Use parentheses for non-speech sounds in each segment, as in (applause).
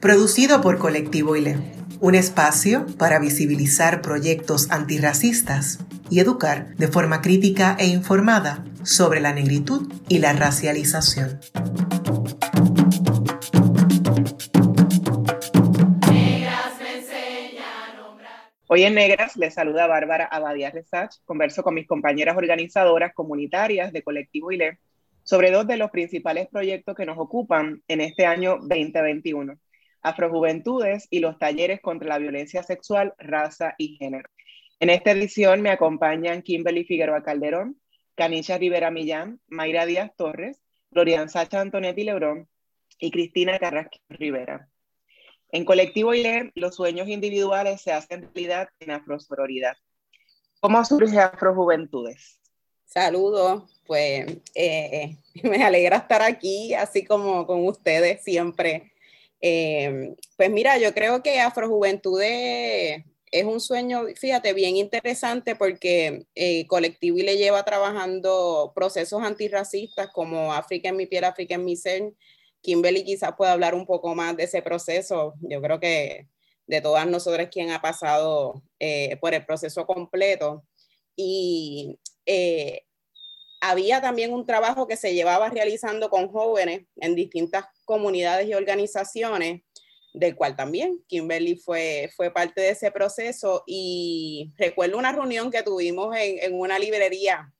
producido por Colectivo ILE, un espacio para visibilizar proyectos antirracistas y educar de forma crítica e informada sobre la negritud y la racialización. Hoy en Negras les saluda Bárbara Abadía Resach. Converso con mis compañeras organizadoras comunitarias de Colectivo ILE sobre dos de los principales proyectos que nos ocupan en este año 2021, Afrojuventudes y los talleres contra la violencia sexual, raza y género. En esta edición me acompañan Kimberly Figueroa Calderón, Canisha Rivera Millán, Mayra Díaz Torres, Florian Sacha Antonetti Lebrón y Cristina Carrasquillo Rivera. En Colectivo ILE, los sueños individuales se hacen realidad en Afrosororidad. ¿Cómo surge Afrojuventudes? Saludos, pues eh, (laughs) me alegra estar aquí, así como con ustedes siempre. Eh, pues mira, yo creo que Afrojuventudes es un sueño, fíjate, bien interesante porque eh, Colectivo y le lleva trabajando procesos antirracistas como África en mi piel, África en mi ser. Kimberly quizás pueda hablar un poco más de ese proceso. Yo creo que de todas nosotras quien ha pasado por el proceso completo. Y había también un trabajo que se llevaba realizando con jóvenes en distintas comunidades y organizaciones, del cual también Kimberly fue, fue parte de ese proceso. Y recuerdo una reunión que tuvimos en, en una librería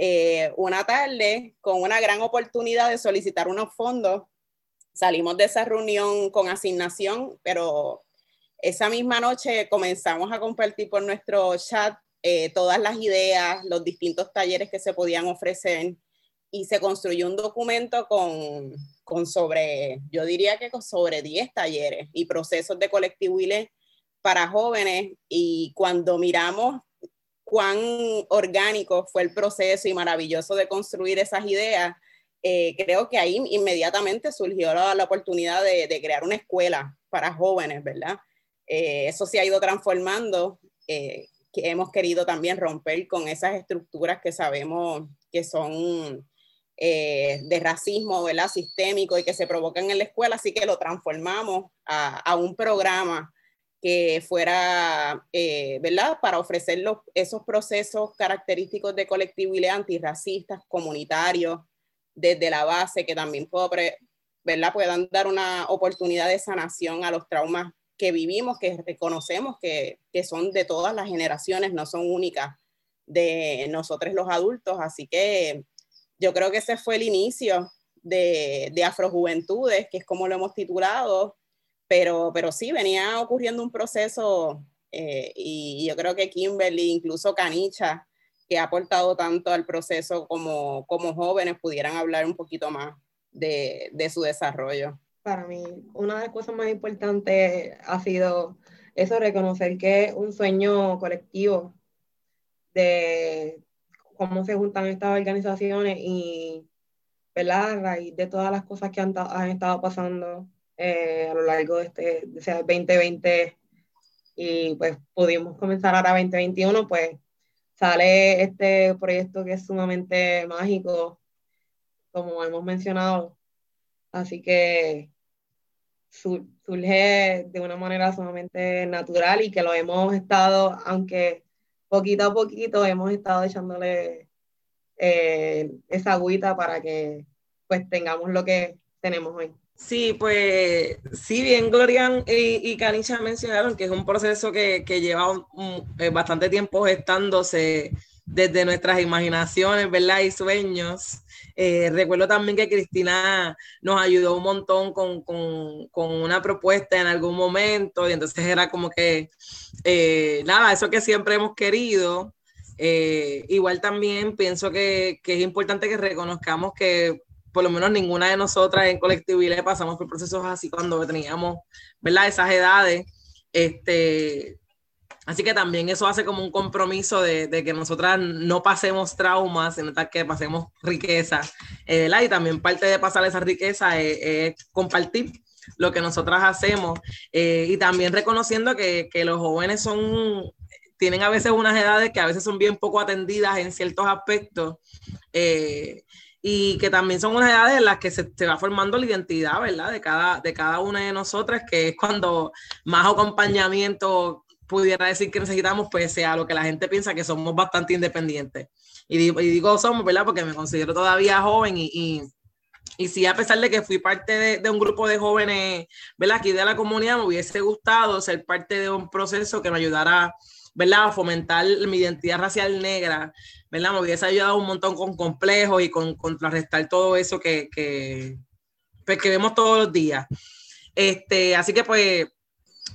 eh, una tarde con una gran oportunidad de solicitar unos fondos. Salimos de esa reunión con asignación, pero esa misma noche comenzamos a compartir por nuestro chat eh, todas las ideas, los distintos talleres que se podían ofrecer y se construyó un documento con, con sobre, yo diría que con sobre 10 talleres y procesos de colectivo para jóvenes y cuando miramos cuán orgánico fue el proceso y maravilloso de construir esas ideas, eh, creo que ahí inmediatamente surgió la, la oportunidad de, de, crear una escuela para jóvenes, ¿verdad? Eh, eso se ha ido transformando. Eh, que hemos querido también romper con esas estructuras que sabemos que son eh, de racismo, ¿verdad? Sistémico y que se provocan en la escuela, así que lo transformamos a, un programa que fuera, eh, ¿verdad? Para ofrecer los, esos procesos característicos de colectividad antirracistas, comunitarios, desde la base, que también puedo, ¿verdad? puedan dar una oportunidad de sanación a los traumas que vivimos, que reconocemos que, que, son de todas las generaciones, no son únicas de nosotros los adultos. Así que yo creo que ese fue el inicio de, de Afrojuventudes, que es como lo hemos titulado, pero, pero sí, venía ocurriendo un proceso eh, y yo creo que Kimberly, incluso Canicha, que ha aportado tanto al proceso como, como jóvenes, pudieran hablar un poquito más de, de su desarrollo. Para mí una de las cosas más importantes ha sido eso, reconocer que un sueño colectivo de cómo se juntan estas organizaciones y, ¿verdad? A raíz de todas las cosas que han, han estado pasando eh, a lo largo de este de 2020 y pues pudimos comenzar ahora 2021, pues sale este proyecto que es sumamente mágico, como hemos mencionado. Así que surge de una manera sumamente natural y que lo hemos estado, aunque poquito a poquito hemos estado echándole eh, esa agüita para que pues tengamos lo que tenemos hoy. Sí, pues sí, bien Glorian y, y Canisha mencionaron que es un proceso que, que lleva eh, bastante tiempo gestándose desde nuestras imaginaciones, ¿verdad? Y sueños. Eh, recuerdo también que Cristina nos ayudó un montón con, con, con, una propuesta en algún momento y entonces era como que, eh, nada, eso que siempre hemos querido. Eh, igual también pienso que, que, es importante que reconozcamos que por lo menos ninguna de nosotras en colectivo le pasamos por procesos así cuando teníamos, ¿verdad? Esas edades. Este, así que también eso hace como un compromiso de, que nosotras no pasemos traumas, sino que pasemos riqueza, eh. Y también parte de pasar esa riqueza es, compartir lo que nosotras hacemos eh, y también reconociendo que, que los jóvenes son tienen a veces unas edades que a veces son bien poco atendidas en ciertos aspectos. Eh, y que también son unas edades en las que se, va formando la identidad, ¿verdad? De cada, de cada una de nosotras, que es cuando más acompañamiento pudiera decir que necesitamos, pues sea lo que la gente piensa que somos bastante independientes. Y digo, y digo somos, ¿verdad? Porque me considero todavía joven y, y, y sí, a pesar de que fui parte de, de, un grupo de jóvenes, ¿verdad? Aquí de la comunidad, me hubiese gustado ser parte de un proceso que me ayudara ¿verdad? A fomentar mi identidad racial negra, ¿verdad? Me hubiese ayudado un montón con complejos y con contrarrestar todo eso que, que, pues, que vemos todos los días. Este, así que pues,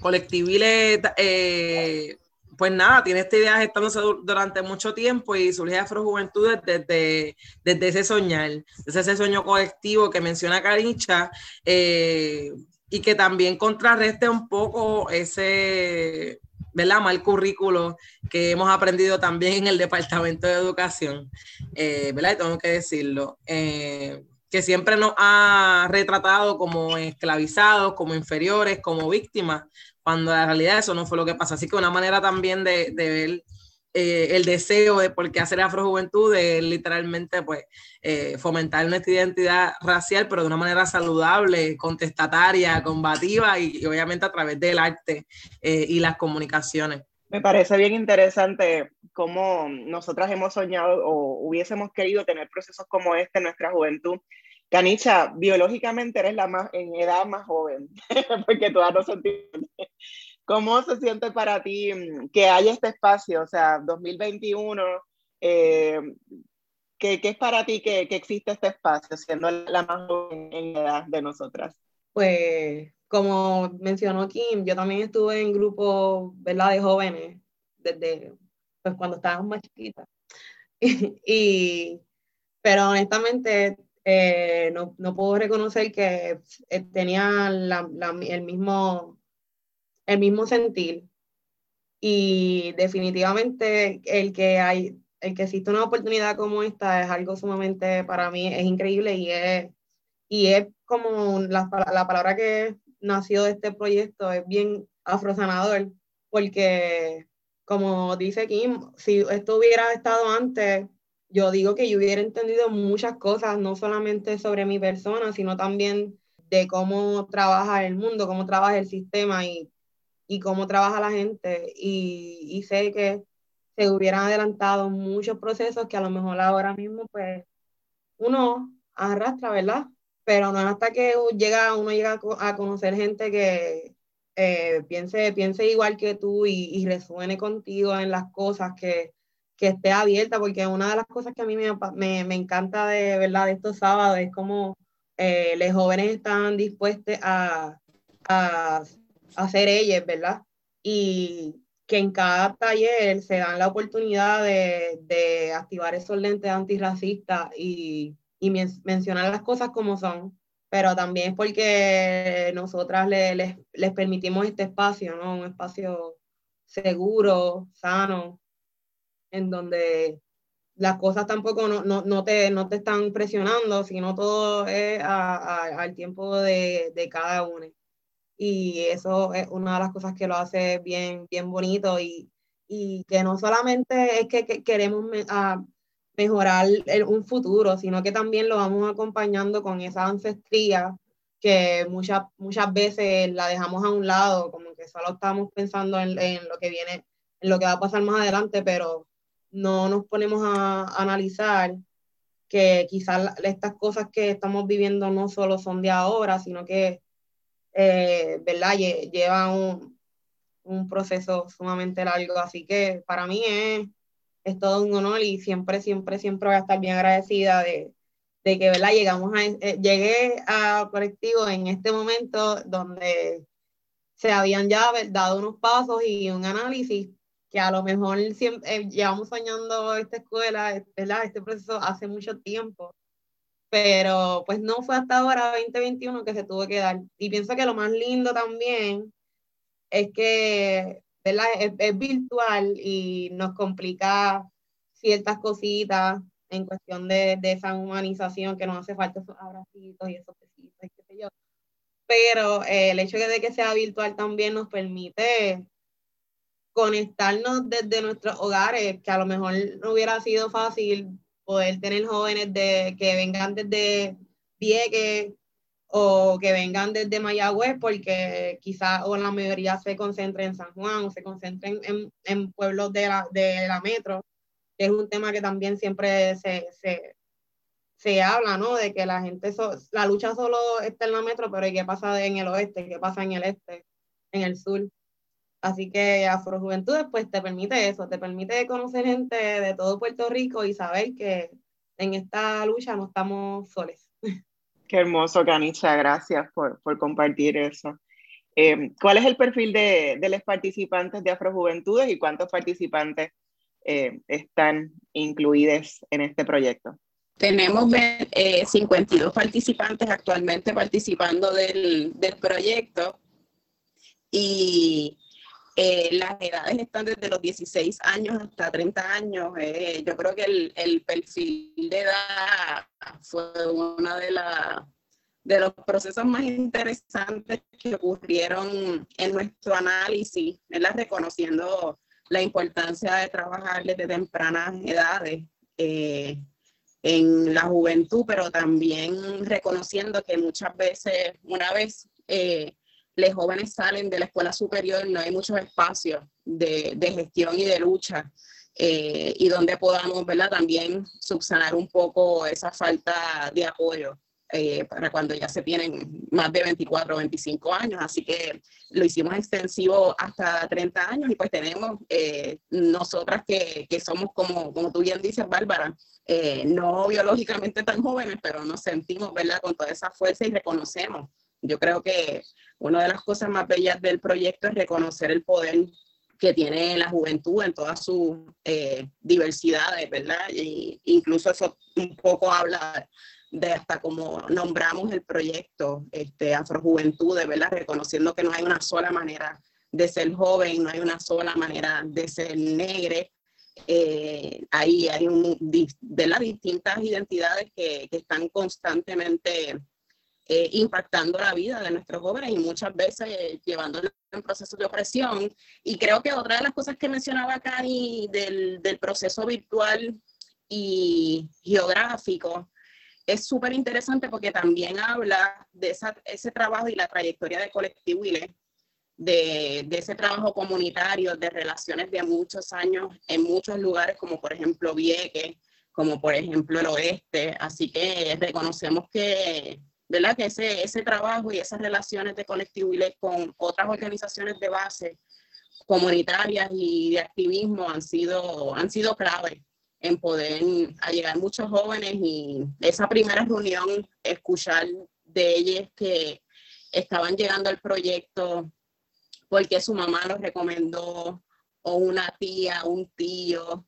Colectivile, eh, pues nada, tiene esta idea gestándose durante mucho tiempo y surge Afrojuventudes desde, desde ese soñar, desde ese sueño colectivo que menciona Caricha, eh, y que también contrarreste un poco ese, ¿verdad? mal currículo que hemos aprendido también en el Departamento de Educación, eh, ¿verdad? Y tengo que decirlo, eh, que siempre nos ha retratado como esclavizados, como inferiores, como víctimas, cuando en realidad eso no fue lo que pasa. Así que una manera también de, de ver eh, el deseo de por qué hacer afrojuventud es literalmente pues eh, fomentar nuestra identidad racial, pero de una manera saludable, contestataria, combativa y, obviamente a través del arte eh, y las comunicaciones. Me parece bien interesante cómo nosotras hemos soñado o hubiésemos querido tener procesos como este en nuestra juventud. Canicha, biológicamente eres la más en edad más joven, (laughs) porque todavía no sentimos ¿Cómo se siente para ti mm, que haya este espacio? O sea, 2021, eh, ¿qué, es para ti que, que, existe este espacio, siendo la más joven en edad de nosotras? Pues, como mencionó Kim, yo también estuve en grupos, ¿verdad?, de jóvenes, desde pues, cuando estábamos más chiquitas. (laughs) y, pero honestamente, eh, no, no, puedo reconocer que eh, tenía la, la, el mismo el mismo sentir. Y definitivamente el que hay, el que existe una oportunidad como esta es algo sumamente para mí es increíble y es, y es como la, la palabra que nació de este proyecto es bien afrosanador, porque como dice Kim, si esto hubiera estado antes, yo digo que yo hubiera entendido muchas cosas, no solamente sobre mi persona, sino también de cómo trabaja el mundo, cómo trabaja el sistema y y cómo trabaja la gente y, sé que se hubieran adelantado muchos procesos que a lo mejor ahora mismo pues uno arrastra, ¿verdad? Pero no hasta que llega, uno llega a conocer gente que eh, piense, piense igual que tú y, resuene contigo en las cosas, que, que, esté abierta, porque una de las cosas que a mí me, me, encanta de, ¿verdad? de estos sábados es como eh, los jóvenes están dispuestos a, a hacer ellas, ¿verdad? Y que en cada taller se dan la oportunidad de, de activar esos lentes antirracistas y, y mencionar las cosas como son, pero también es porque nosotras le, les, les permitimos este espacio, ¿no? Un espacio seguro, sano, en donde las cosas tampoco no, no, no, te, no te están presionando, sino todo es a, a, al tiempo de, de cada uno. Y eso es una de las cosas que lo hace bien, bien bonito y, y que no solamente es que, queremos mejorar un futuro, sino que también lo vamos acompañando con esa ancestría que muchas, muchas veces la dejamos a un lado, como que solo estamos pensando en, en lo que viene, en lo que va a pasar más adelante, pero no nos ponemos a, analizar que quizás estas cosas que estamos viviendo no solo son de ahora, sino que eh, ¿verdad? Lleva un, un, proceso sumamente largo, así que para mí es, es, todo un honor y siempre, siempre, siempre voy a estar bien agradecida de, de que, ¿verdad? Llegamos a, eh, llegué a colectivo en este momento donde se habían ya dado unos pasos y un análisis que a lo mejor siempre, eh, llevamos soñando esta escuela, ¿verdad? Este proceso hace mucho tiempo pero pues no fue hasta ahora 2021 que se tuvo que dar. Y pienso que lo más lindo también es que ¿verdad? Es, virtual y nos complica ciertas cositas en cuestión de, de, esa humanización que nos hace falta esos abracitos y esos besitos y qué sé yo. Pero eh, el hecho de que sea virtual también nos permite conectarnos desde nuestros hogares, que a lo mejor no hubiera sido fácil poder tener jóvenes de, que vengan desde Vieques o que vengan desde Mayagüez, porque quizás o la mayoría se concentre en San Juan o se concentren en, en pueblos de la, de la metro, que es un tema que también siempre se, se, se habla, ¿no? De que la gente, la lucha solo está en la metro, pero ¿y qué pasa en el oeste? ¿Qué pasa en el este? En el sur. Así que Afrojuventudes pues te permite eso, te permite conocer gente de todo Puerto Rico y saber que en esta lucha no estamos soles. (laughs) Qué hermoso, Canicha, gracias por, por compartir eso. Eh, ¿Cuál es el perfil de, de, los participantes de Afrojuventudes y cuántos participantes eh, están incluidos en este proyecto? Tenemos eh, 52 participantes actualmente participando del, del proyecto y eh, las edades están desde los 16 años hasta 30 años. Eh, yo creo que el, el, perfil de edad fue uno de, la, de los procesos más interesantes que ocurrieron en nuestro análisis, reconociendo la importancia de trabajar desde tempranas edades. Eh, en la juventud, pero también reconociendo que muchas veces, una vez los jóvenes salen de la escuela superior, no hay muchos espacios de, de gestión y de lucha, eh, y donde podamos ¿verdad? también subsanar un poco esa falta de apoyo. Eh, para cuando ya se tienen más de 24 o 25 años, así que lo hicimos extensivo hasta 30 años y pues tenemos eh, nosotras que, que, somos como, como tú bien dices, Bárbara, no biológicamente tan jóvenes, pero nos sentimos, ¿verdad?, con toda esa fuerza y reconocemos yo creo que una de las cosas más bellas del proyecto es reconocer el poder que tiene la juventud en todas sus eh, diversidades, ¿verdad? Y incluso eso un poco habla de hasta cómo nombramos el proyecto este, Afrojuventudes, ¿verdad? Reconociendo que no hay una sola manera de ser joven, no hay una sola manera de ser negre. Eh, ahí hay un, de las distintas identidades que, que están constantemente eh, impactando la vida de nuestros jóvenes y muchas veces eh, llevándolos en procesos de opresión. Y creo que otra de las cosas que mencionaba Cari del, del proceso virtual y geográfico es súper interesante porque también habla de esa, ese trabajo y la trayectoria de Colectivo ILE, de, de, ese trabajo comunitario, de relaciones de muchos años en muchos lugares, como por ejemplo Vieques, como por ejemplo el oeste. Así que reconocemos que ¿verdad? Que ese, ese trabajo y esas relaciones de colectivo con otras organizaciones de base comunitarias y de activismo han sido, han sido clave en poder llegar muchos jóvenes y esa primera reunión, escuchar de ellos que estaban llegando al proyecto porque su mamá los recomendó o una tía, un tío,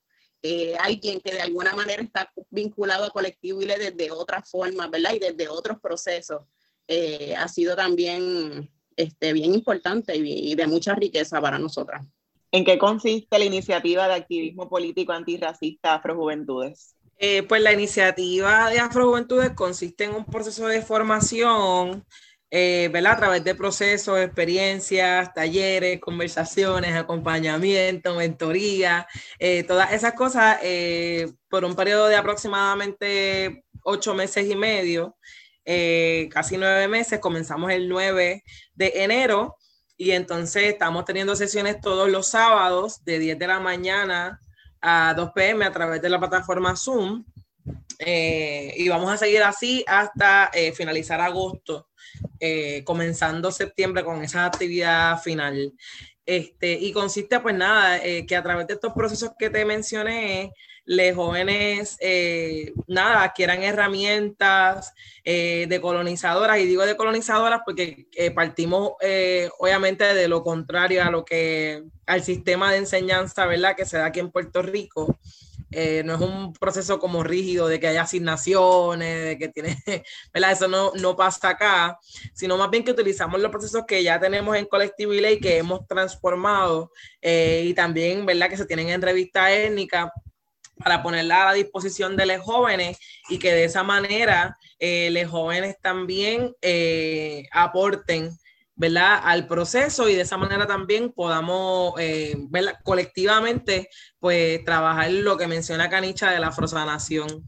eh, alguien que de alguna manera está vinculado a colectivo y desde otra forma, ¿verdad? Y desde otros procesos, eh, ha sido también este, bien importante y, de mucha riqueza para nosotras. ¿En qué consiste la iniciativa de activismo político antirracista Afrojuventudes? Eh, pues la iniciativa de Afrojuventudes consiste en un proceso de formación eh. A través de procesos, experiencias, talleres, conversaciones, acompañamiento, mentoría, eh, todas esas cosas eh, por un periodo de aproximadamente ocho meses y medio, casi nueve meses, comenzamos el 9 de enero y entonces estamos teniendo sesiones todos los sábados de 10 de la mañana a 2 pm a través de la plataforma Zoom. y vamos a seguir así hasta finalizar agosto eh, comenzando septiembre con esa actividad final. Este, y consiste, pues nada, eh, que a través de estos procesos que te mencioné, los jóvenes, eh, nada, adquieran herramientas de colonizadoras, y digo de colonizadoras porque partimos obviamente de lo contrario a lo que, al sistema de enseñanza, ¿verdad?, que se da aquí en Puerto Rico. Eh, no es un proceso como rígido de que haya asignaciones, de que tiene, (laughs) ¿verdad? Eso no, no pasa acá, sino más bien que utilizamos los procesos que ya tenemos en colectivo y que hemos transformado eh, y también, ¿verdad? Que se tienen en revista étnica para ponerla a la disposición de los jóvenes y que de esa manera eh, los jóvenes también aporten ¿verdad? al proceso y de esa manera también podamos eh, colectivamente pues trabajar lo que menciona Canicha de la afrosanación.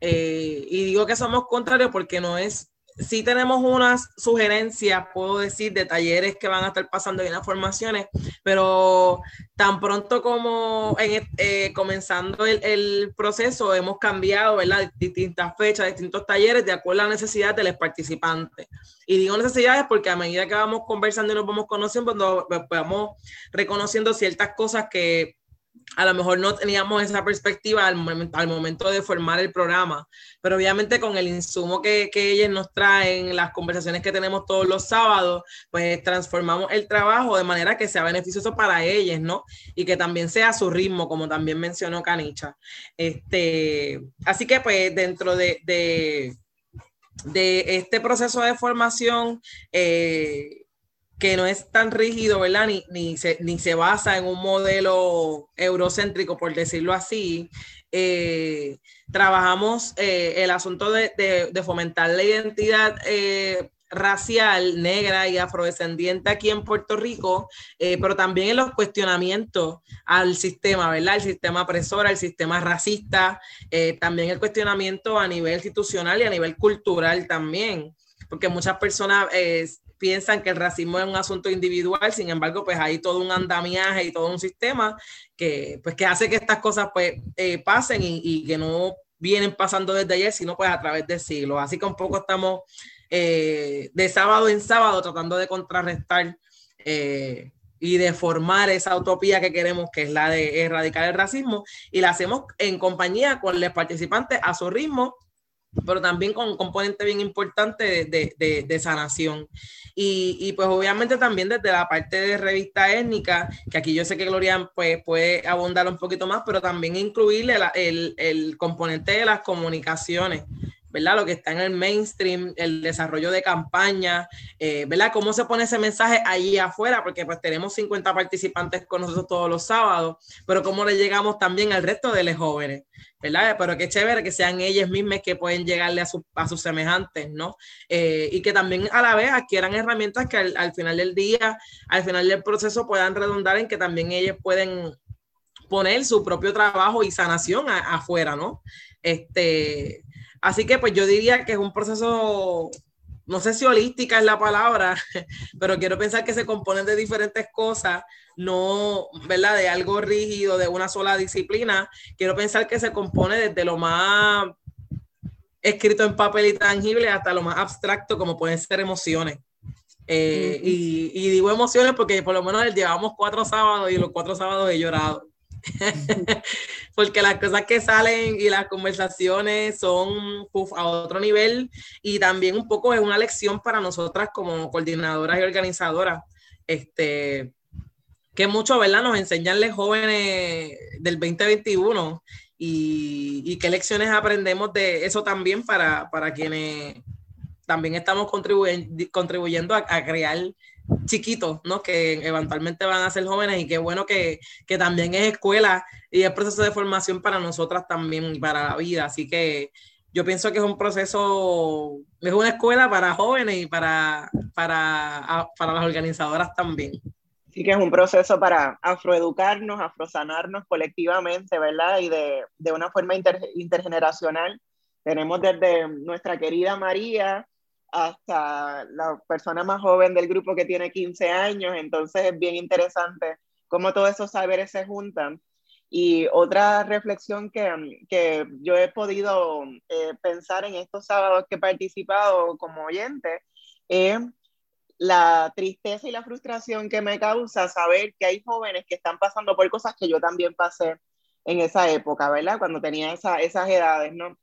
y digo que somos contrarios porque no es sí tenemos unas sugerencias, puedo decir, de talleres que van a estar pasando en las formaciones, pero tan pronto como en, eh, comenzando el, el, proceso hemos cambiado, ¿verdad? Distintas fechas, distintos talleres de acuerdo a la necesidad de los participantes. Y digo necesidades porque a medida que vamos conversando y nos vamos conociendo, pues, vamos reconociendo ciertas cosas que a lo mejor no teníamos esa perspectiva al, momento de formar el programa, pero obviamente con el insumo que, que ellos nos traen, las conversaciones que tenemos todos los sábados, pues transformamos el trabajo de manera que sea beneficioso para ellos, ¿no? Y que también sea a su ritmo, como también mencionó Canicha. Este, así que pues dentro de, de, de este proceso de formación, eh, que no es tan rígido, ¿verdad? Ni, ni, se, ni se basa en un modelo eurocéntrico, por decirlo así. Eh, trabajamos eh, el asunto de, de, fomentar la identidad eh, racial negra y afrodescendiente aquí en Puerto Rico, pero también en los cuestionamientos al sistema, ¿verdad? El sistema opresor, el sistema racista, también el cuestionamiento a nivel institucional y a nivel cultural también, porque muchas personas piensan que el racismo es un asunto individual, sin embargo, pues hay todo un andamiaje y todo un sistema que, pues, que hace que estas cosas pues, eh, pasen y, que no vienen pasando desde ayer, sino pues a través de siglos. Así que un poco estamos eh, de sábado en sábado tratando de contrarrestar eh, y de formar esa utopía que queremos, que es la de erradicar el racismo, y la hacemos en compañía con los participantes a su ritmo pero también con un componente bien importante de, de, de sanación. Y, y, pues obviamente también desde la parte de revista étnica, que aquí yo sé que Gloria pues, puede abundar un poquito más, pero también incluirle el, el componente de las comunicaciones. ¿Verdad? Lo que está en el mainstream, el desarrollo de campaña, eh, ¿verdad? ¿Cómo se pone ese mensaje allí afuera? Porque pues tenemos 50 participantes con nosotros todos los sábados, pero cómo le llegamos también al resto de los jóvenes, ¿verdad? Pero qué chévere que sean ellas mismas que pueden llegarle a, a sus semejantes, ¿no? Eh, y que también a la vez adquieran herramientas que al, al final del día, al final del proceso puedan redundar en que también ellos pueden poner su propio trabajo y sanación afuera, ¿no? Este, Así que pues yo diría que es un proceso, no sé si holística es la palabra, (laughs) pero quiero pensar que se componen de diferentes cosas, no, ¿verdad? De algo rígido, de una sola disciplina. Quiero pensar que se compone desde lo más escrito en papel y tangible hasta lo más abstracto como pueden ser emociones. Eh, y, y, digo emociones porque por lo menos llevamos cuatro sábados y los cuatro sábados he llorado. (laughs) porque las cosas que salen y las conversaciones son a otro nivel y también un poco es una lección para nosotras como coordinadoras y organizadoras. Este, que mucho, ¿verdad? Nos enseñan los jóvenes del 2021 y, y qué lecciones aprendemos de eso también para, para quienes también estamos contribuyendo, contribuyendo a crear chiquitos, ¿no? Que eventualmente van a ser jóvenes y qué bueno que, que también es escuela y es proceso de formación para nosotras también y para la vida. Así que yo pienso que es un proceso, es una escuela para jóvenes y para, para, para las organizadoras también. Sí que es un proceso para afroeducarnos, afrosanarnos colectivamente, ¿verdad? Y de, de una forma intergeneracional. Tenemos desde nuestra querida María, hasta la persona más joven del grupo que tiene 15 años, entonces es bien interesante cómo todos esos saberes se juntan. Y otra reflexión que, que yo he podido eh, pensar en estos sábados que he participado como oyente es la tristeza y la frustración que me causa saber que hay jóvenes que están pasando por cosas que yo también pasé en esa época, ¿verdad? Cuando tenía esa, esas edades, ¿no?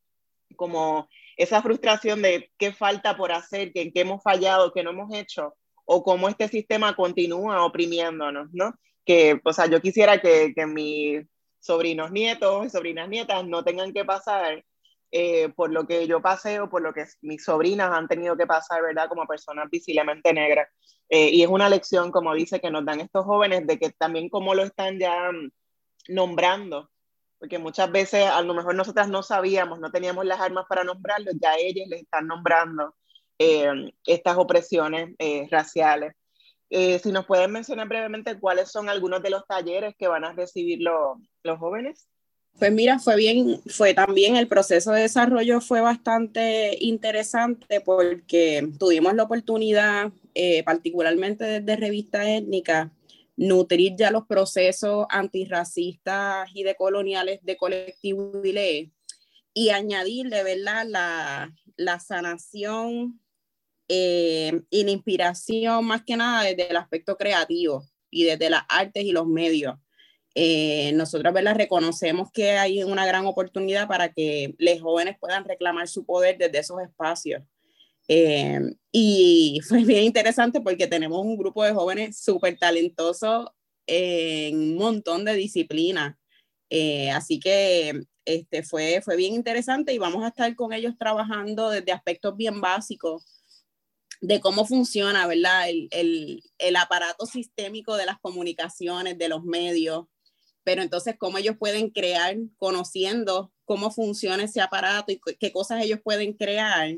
Como esa frustración de qué falta por hacer, que en qué hemos fallado, qué no hemos hecho, o cómo este sistema continúa oprimiéndonos, ¿no? Que, o sea, yo quisiera que, que mi sobrinos nietos y sobrinas nietas no tengan que pasar eh, por lo que yo pasé o por lo que mis sobrinas han tenido que pasar, ¿verdad? Como personas visiblemente negras. Eh, y es una lección, como dice, que nos dan estos jóvenes de que también como lo están ya mm, nombrando, porque muchas veces a lo mejor nosotras no sabíamos, no teníamos las armas para nombrarlos, ya ellos les están nombrando eh, estas opresiones raciales. si nos pueden mencionar brevemente cuáles son algunos de los talleres que van a recibir los jóvenes. Pues mira, fue bien, fue también el proceso de desarrollo fue bastante interesante porque tuvimos la oportunidad, eh, particularmente desde Revista Étnica, nutrir ya los procesos antirracistas y decoloniales de colectivo ILE y añadirle, ¿verdad?, la, la sanación eh, y la inspiración más que nada desde el aspecto creativo y desde las artes y los medios eh, nosotros ¿verdad? reconocemos que hay una gran oportunidad para que los jóvenes puedan reclamar su poder desde esos espacios. Eh, y fue bien interesante porque tenemos un grupo de jóvenes súper talentosos en un montón de disciplinas. Eh, así que este, fue, fue bien interesante y vamos a estar con ellos trabajando desde aspectos bien básicos de cómo funciona, ¿verdad? El, el, el aparato sistémico de las comunicaciones, de los medios, pero entonces cómo ellos pueden crear conociendo cómo funciona ese aparato y qué cosas ellos pueden crear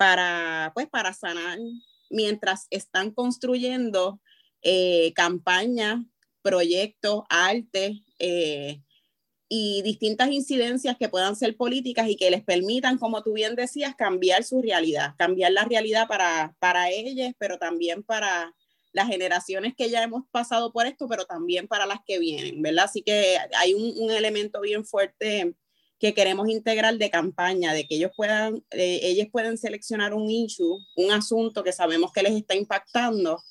para, pues, para sanar mientras están construyendo eh, campañas, proyectos, arte eh, y distintas incidencias que puedan ser políticas y que les permitan, como tú bien decías, cambiar su realidad, cambiar la realidad para, para ellos, pero también para las generaciones que ya hemos pasado por esto, pero también para las que vienen, ¿verdad? Así que hay un, elemento bien fuerte que queremos integrar de campaña, de que ellos puedan, eh, ellos pueden seleccionar un issue, un asunto que sabemos que les está impactando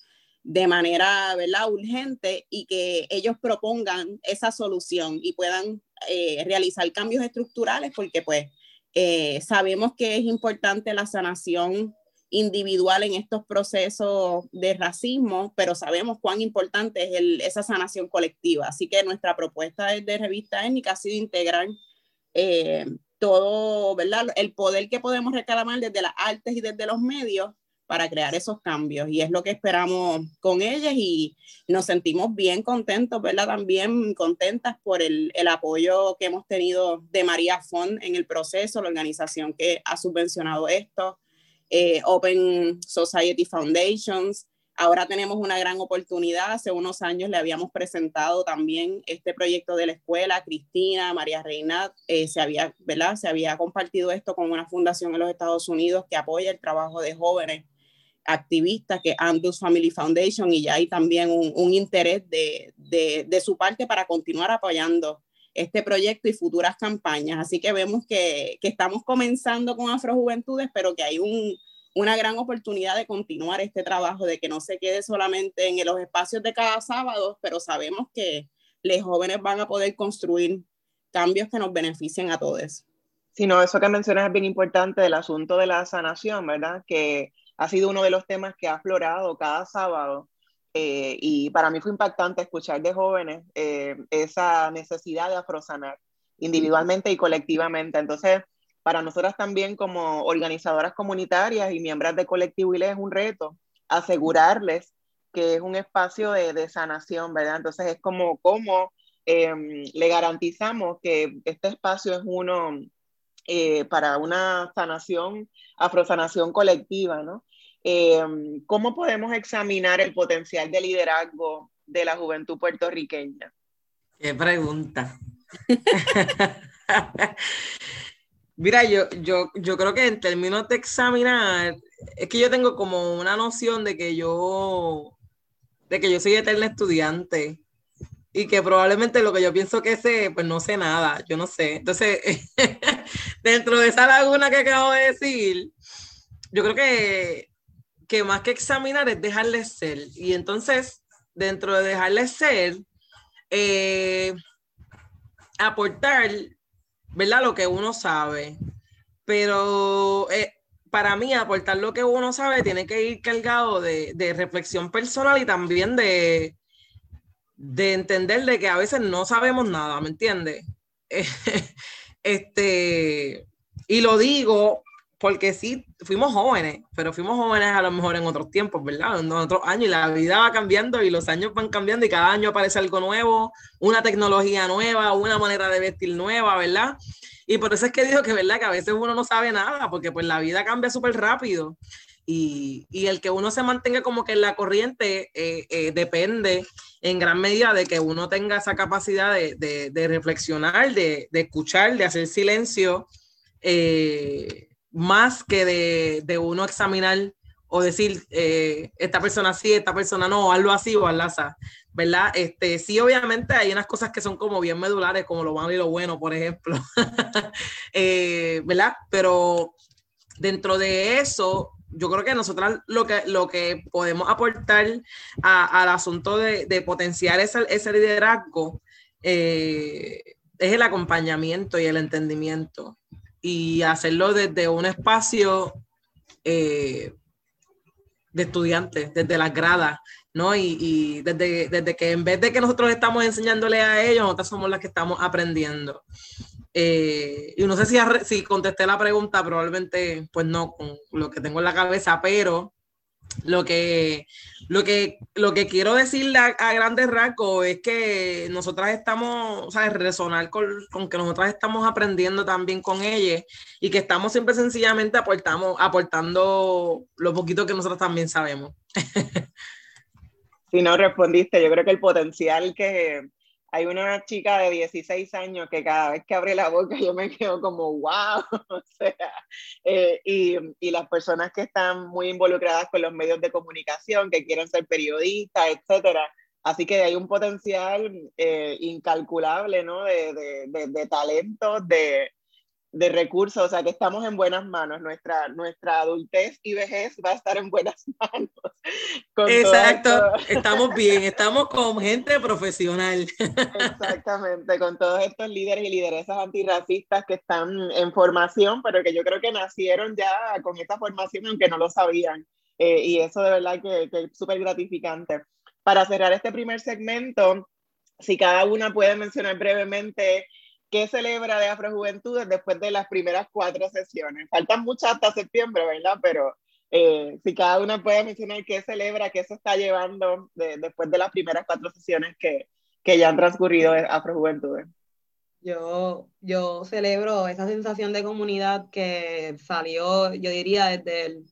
de manera, ¿verdad?, urgente y que ellos propongan esa solución y puedan eh, realizar cambios estructurales porque pues eh, sabemos que es importante la sanación individual en estos procesos de racismo, pero sabemos cuán importante es esa sanación colectiva. Así que nuestra propuesta de revista étnica ha sido integrar eh, todo, ¿verdad? El poder que podemos reclamar desde las artes y desde los medios para crear esos cambios. Y es lo que esperamos con ellas y nos sentimos bien contentos, ¿verdad? También contentas por el, el apoyo que hemos tenido de María Font en el proceso, la organización que ha subvencionado esto eh, Open Society Foundations. Ahora tenemos una gran oportunidad. Hace unos años le habíamos presentado también este proyecto de la escuela. Cristina, María Reina, eh, se, había, ¿verdad? se había compartido esto con una fundación en los Estados Unidos que apoya el trabajo de jóvenes activistas, que Andrews Family Foundation, y ya hay también un, interés de, de, de su parte para continuar apoyando este proyecto y futuras campañas. Así que vemos que, que estamos comenzando con Afrojuventudes, pero que hay un, una gran oportunidad de continuar este trabajo, de que no se quede solamente en los espacios de cada sábado, pero sabemos que los jóvenes van a poder construir cambios que nos beneficien a todos. Sí, no, eso que mencionas es bien importante del asunto de la sanación, ¿verdad? Que ha sido uno de los temas que ha aflorado cada sábado eh, y para mí fue impactante escuchar de jóvenes eh, esa necesidad de afrosanar individualmente y colectivamente. Entonces, para nosotras también como organizadoras comunitarias y miembros de Colectivo ILE es un reto asegurarles que es un espacio de, de sanación, ¿verdad? Entonces es como cómo em, le garantizamos que este espacio es uno eh, para una sanación, afrosanación colectiva, ¿no? Em, ¿Cómo podemos examinar el potencial de liderazgo de la juventud puertorriqueña? Qué pregunta. (laughs) Mira, yo, yo, yo creo que en términos de examinar, es que yo tengo como una noción de que yo, de que yo soy eterna estudiante y que probablemente lo que yo pienso que sé, pues no sé nada, yo no sé. Entonces, (laughs) dentro de esa laguna que acabo de decir, yo creo que que más que examinar es dejarles ser. Y entonces, dentro de dejarles ser, eh, aportar, ¿verdad? Lo que uno sabe. Pero eh, para mí, aportar lo que uno sabe tiene que ir cargado de, reflexión personal y también de, de entender de que a veces no sabemos nada, ¿me entiendes? (laughs) este, y lo digo porque sí, fuimos jóvenes, pero fuimos jóvenes a lo mejor en otros tiempos, ¿verdad? En otros años y la vida va cambiando y los años van cambiando y cada año aparece algo nuevo, una tecnología nueva, una manera de vestir nueva, ¿verdad? Y por eso es que digo que, ¿verdad? Que a veces uno no sabe nada, porque pues la vida cambia súper rápido y, y, el que uno se mantenga como que en la corriente eh, eh, depende en gran medida de que uno tenga esa capacidad de, de, de reflexionar, de, de, escuchar, de hacer silencio. Eh, más que de, de uno examinar o decir, eh, esta persona sí, esta persona no, hazlo así o hazlo así, ¿verdad? Este, sí, obviamente hay unas cosas que son como bien medulares, como lo malo y lo bueno, por ejemplo, (laughs) eh, ¿verdad? Pero dentro de eso, yo creo que nosotras lo que, lo que podemos aportar al asunto de, de potenciar ese, ese liderazgo eh, es el acompañamiento y el entendimiento y hacerlo desde un espacio eh, de estudiantes, desde las gradas, ¿no? Y, desde, desde, que en vez de que nosotros estamos enseñándole a ellos, nosotros somos las que estamos aprendiendo. Eh, y no sé si, si contesté la pregunta, probablemente pues no, con lo que tengo en la cabeza, pero lo que, lo que, lo que quiero decirle a, grandes rasgos es que nosotras estamos, o sea, resonar con, con, que nosotras estamos aprendiendo también con ellas y que estamos siempre sencillamente aportamos, aportando lo poquito que nosotros también sabemos. (laughs) si no respondiste, yo creo que el potencial que, hay una chica de 16 años que cada vez que abre la boca yo me quedo como, wow, (laughs) o sea, eh, y, y, las personas que están muy involucradas con los medios de comunicación, que quieren ser periodistas, etcétera. Así que hay un potencial eh, incalculable, ¿no? De, de, de, de talentos, de, de recursos, o sea que estamos en buenas manos, nuestra, nuestra adultez y vejez va a estar en buenas (laughs) manos. Exacto, estamos bien, (laughs) estamos con gente profesional. Exactamente, con todos estos líderes y lideresas antirracistas que están en formación, pero que yo creo que nacieron ya con esta formación aunque no lo sabían. Eh, y eso de verdad que, que es súper gratificante. Para cerrar este primer segmento, si cada una puede mencionar brevemente ¿Qué celebra de Afrojuventudes después de las primeras cuatro sesiones? Faltan muchas hasta septiembre, ¿verdad? Pero eh, si cada una puede mencionar qué celebra, qué se está llevando de, después de las primeras cuatro sesiones que, que ya han transcurrido de Afrojuventudes. Yo, yo celebro esa sensación de comunidad que salió, yo diría, desde el,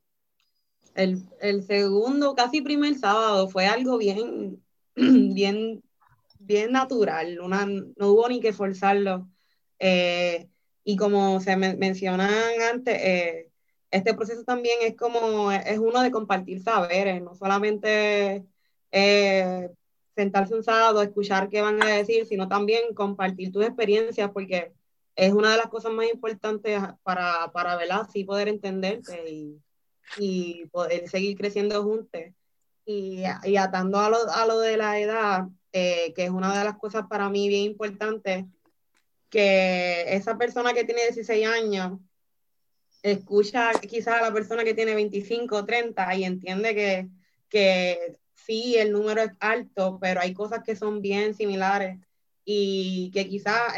el, el segundo, casi primer sábado. Fue algo bien, (clears throat) bien bien natural, una, no hubo ni que forzarlo. Eh, y como se me, mencionan antes, eh, este proceso también es como, es uno de compartir saberes, no solamente eh, sentarse un sábado, escuchar qué van a decir, sino también compartir tus experiencias, porque es una de las cosas más importantes para, para ¿verdad? así poder entenderte y, y poder seguir creciendo juntos. Y, y atando a lo, a lo de la edad, eh, que es una de las cosas para mí bien importantes, que esa persona que tiene 16 años escucha quizás a la persona que tiene 25 o 30 y entiende que, que sí, el número es alto, pero hay cosas que son bien similares y que quizás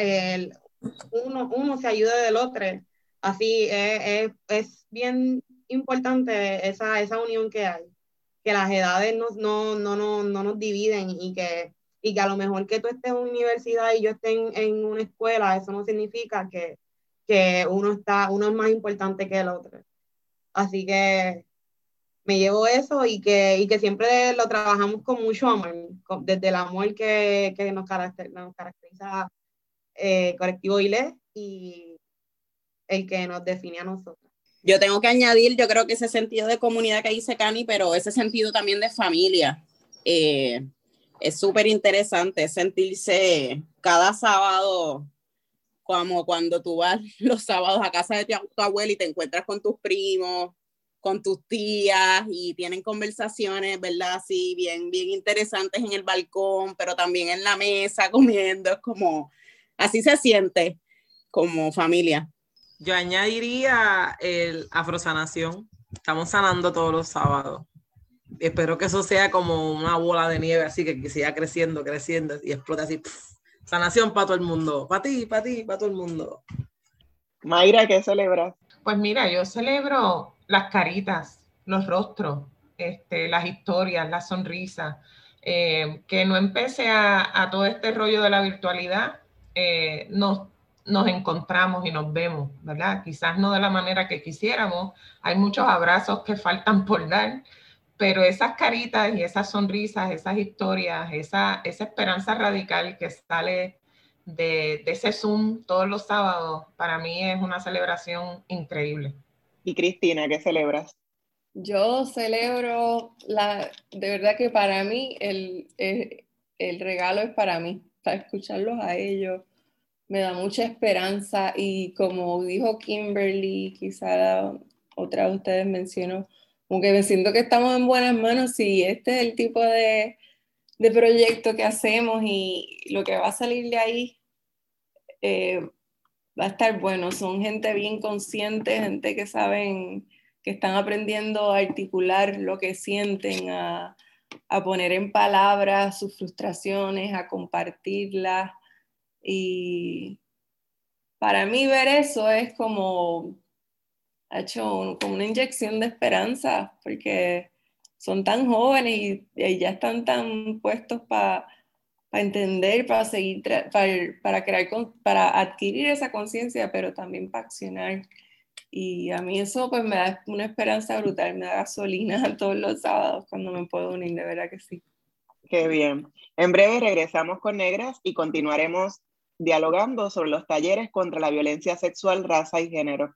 uno, uno se ayude del otro. Así es, es, bien importante esa, esa unión que hay, que las edades no, no, no, no, no nos dividen y que y que a lo mejor que tú estés en una universidad y yo esté en, una escuela, eso no significa que, que, uno, está, uno es más importante que el otro. Así que me llevo eso y que, y que siempre lo trabajamos con mucho amor, desde el amor que, que nos, caracteriza, nos caracteriza eh, Colectivo ILE y el que nos define a nosotros. Yo tengo que añadir, yo creo que ese sentido de comunidad que dice Cani, pero ese sentido también de familia. Eh, es súper interesante sentirse cada sábado como cuando tú vas (laughs) los sábados a casa de tu, tu, abuela y te encuentras con tus primos, con tus tías y tienen conversaciones, ¿verdad? Así bien, bien interesantes en el balcón, pero también en la mesa (laughs) comiendo, es como, así se siente como familia. Yo añadiría el afrosanación. Estamos sanando todos los sábados. Espero que eso sea como una bola de nieve, así que, que siga creciendo, creciendo y explote así. Sanación para todo el mundo, para ti, para ti, para todo el mundo. Mayra, ¿qué celebras? Pues mira, yo celebro las caritas, los rostros, este, las historias, las sonrisas, eh, que no empecé a, todo este rollo de la virtualidad, eh, nos, nos encontramos y nos vemos, ¿verdad? Quizás no de la manera que quisiéramos, hay muchos abrazos que faltan por dar, pero esas caritas y esas sonrisas, esas historias, esa, esa esperanza radical que sale de, de, ese Zoom todos los sábados, para mí es una celebración increíble. ¿Y Cristina, qué celebras? Yo celebro, la, de verdad que para mí el, el, el regalo es para mí, para escucharlos a ellos, me da mucha esperanza y como dijo Kimberly, quizá otra de ustedes mencionó, como que me siento que estamos en buenas manos y este es el tipo de, de proyecto que hacemos y lo que va a salir de ahí eh, va a estar bueno. Son gente bien consciente, gente que saben, que están aprendiendo a articular lo que sienten, a, a poner en palabras sus frustraciones, a compartirlas. Y para mí ver eso es como, ha hecho como una inyección de esperanza, porque son tan jóvenes y, ya están tan puestos para entender, para seguir, para, crear, para adquirir esa conciencia, pero también para accionar. Y a mí eso pues me da una esperanza brutal, me da gasolina (laughs) todos los sábados cuando me puedo unir, de verdad que sí. Qué bien. En breve regresamos con Negras y continuaremos dialogando sobre los talleres contra la violencia sexual, raza y género.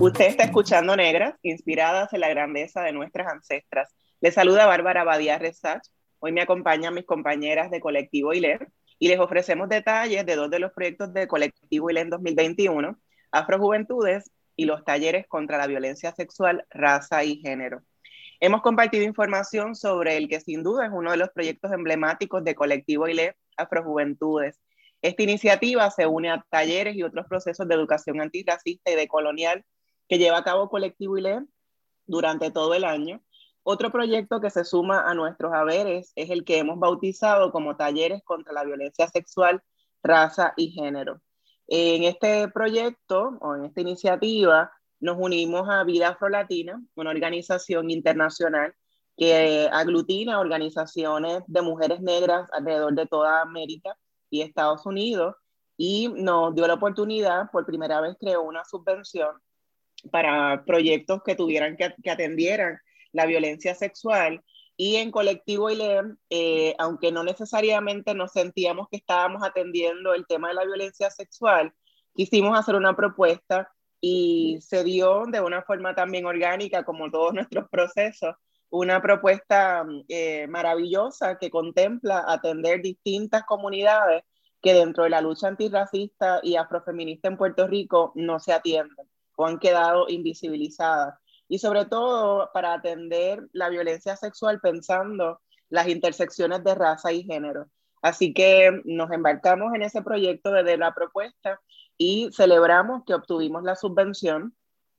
Usted está escuchando Negras, inspiradas en la grandeza de nuestras ancestras. Le saluda Bárbara Badía Resach. Hoy me acompañan mis compañeras de Colectivo ILE y les ofrecemos detalles de dos de los proyectos de Colectivo ILE en 2021, Afrojuventudes y los talleres contra la violencia sexual, raza y género. Hemos compartido información sobre el que sin duda es uno de los proyectos emblemáticos de Colectivo ILE Afrojuventudes. Esta iniciativa se une a talleres y otros procesos de educación antirracista y decolonial que lleva a cabo Colectivo ILE durante todo el año. Otro proyecto que se suma a nuestros haberes es el que hemos bautizado como Talleres contra la Violencia Sexual, Raza y Género. En este proyecto o en esta iniciativa nos unimos a Vida Afrolatina, una organización internacional que aglutina organizaciones de mujeres negras alrededor de toda América y Estados Unidos y nos dio la oportunidad, por primera vez creó una subvención para proyectos que tuvieran que, que atendieran la violencia sexual y en colectivo ILEM, eh, aunque no necesariamente nos sentíamos que estábamos atendiendo el tema de la violencia sexual, quisimos hacer una propuesta y se dio de una forma también orgánica, como todos nuestros procesos, una propuesta eh, maravillosa que contempla atender distintas comunidades que dentro de la lucha antirracista y afrofeminista en Puerto Rico no se atienden o han quedado invisibilizadas. Y sobre todo para atender la violencia sexual pensando las intersecciones de raza y género. Así que nos embarcamos en ese proyecto desde la propuesta y celebramos que obtuvimos la subvención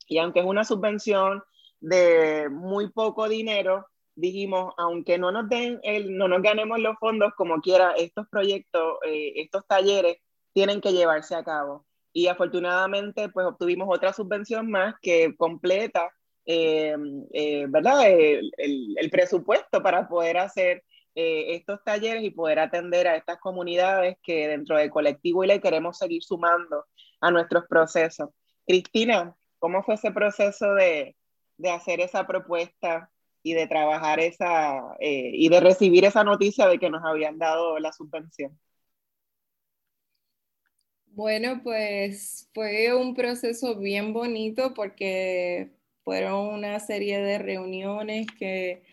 y aunque es una subvención de muy poco dinero, dijimos, aunque no nos den el, no nos ganemos los fondos como quiera, estos proyectos, eh, estos talleres tienen que llevarse a cabo. Y afortunadamente, pues obtuvimos otra subvención más que completa, eh, eh, ¿verdad? El, el, presupuesto para poder hacer eh, estos talleres y poder atender a estas comunidades que dentro del colectivo y le queremos seguir sumando a nuestros procesos. Cristina, ¿cómo fue ese proceso de, de hacer esa propuesta y de trabajar esa eh, y de recibir esa noticia de que nos habían dado la subvención? Bueno, pues fue un proceso bien bonito porque fueron una serie de reuniones que,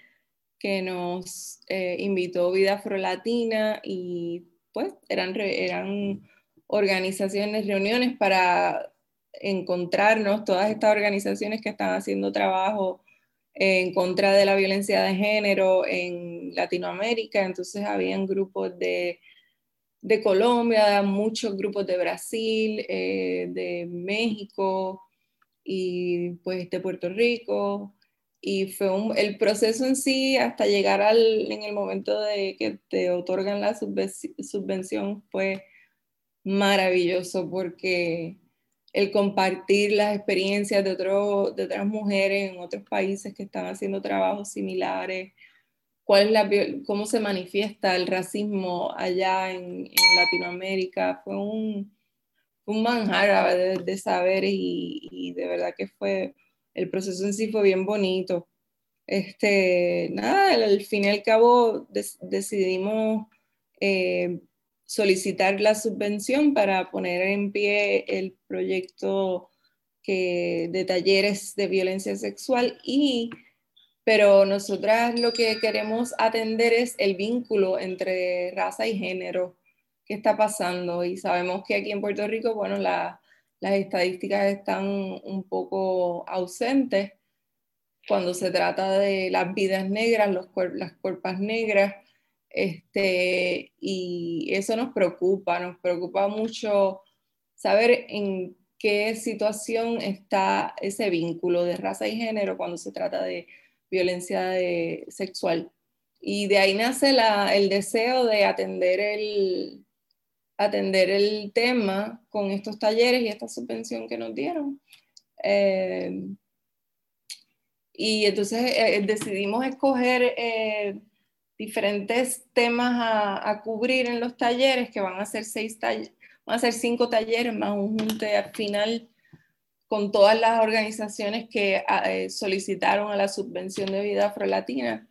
que nos eh, invitó Vida Afrolatina y pues eran, eran organizaciones, reuniones para encontrarnos, todas estas organizaciones que están haciendo trabajo en contra de la violencia de género en Latinoamérica, entonces habían grupos de, de Colombia, muchos grupos de Brasil, eh, de México y pues de Puerto Rico, y fue el proceso en sí hasta llegar al, en el momento de que te otorgan la subvención fue maravilloso porque el compartir las experiencias de, otro, de otras mujeres en otros países que están haciendo trabajos similares, cuál es la, cómo se manifiesta el racismo allá en, Latinoamérica. Fue un, un manjar de, de saberes y, de verdad que fue, el proceso en sí fue bien bonito. Este, nada, al fin y al cabo decidimos eh, solicitar la subvención para poner en pie el proyecto que, de talleres de violencia sexual y pero nosotras lo que queremos atender es el vínculo entre raza y género que está pasando y sabemos que aquí en Puerto Rico, bueno, las estadísticas están un poco ausentes cuando se trata de las vidas negras, las cuerpas negras, este, y eso nos preocupa, nos preocupa mucho saber en qué situación está ese vínculo de raza y género cuando se trata de violencia sexual. Y de ahí nace el deseo de atender el, atender el tema con estos talleres y esta subvención que nos dieron. Eh, y entonces eh, decidimos escoger eh, diferentes temas a, cubrir en los talleres, que van a ser seis talleres, van a ser cinco talleres más un junte al final con todas las organizaciones que ah, eh, solicitaron a la subvención de vida afrolatina.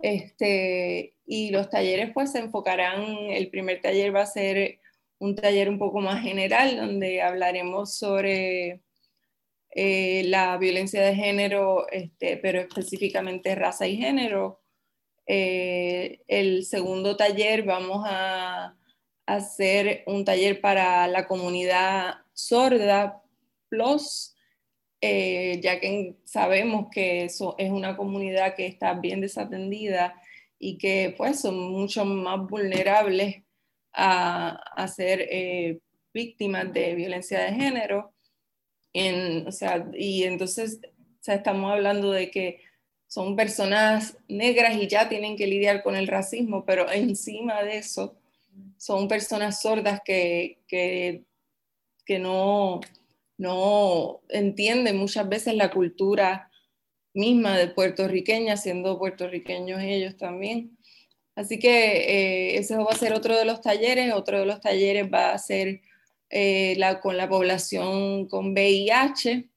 Este, y los talleres pues se enfocarán, el primer taller va a ser un taller un poco más general, donde hablaremos sobre eh, la violencia de género, este, pero específicamente raza y género, eh, el segundo taller vamos a hacer un taller para la comunidad sorda plus, eh, ya que sabemos que eso es una comunidad que está bien desatendida y que pues son mucho más vulnerables a, a ser eh, víctimas de violencia de género. En, o sea, y entonces estamos hablando de que son personas negras y ya tienen que lidiar con el racismo, pero encima de eso son personas sordas que, que, no, no entienden muchas veces la cultura misma de puertorriqueña, siendo puertorriqueños ellos también. Así que eh, ese va a ser otro de los talleres. Otro de los talleres va a ser eh, la, con la población con VIH,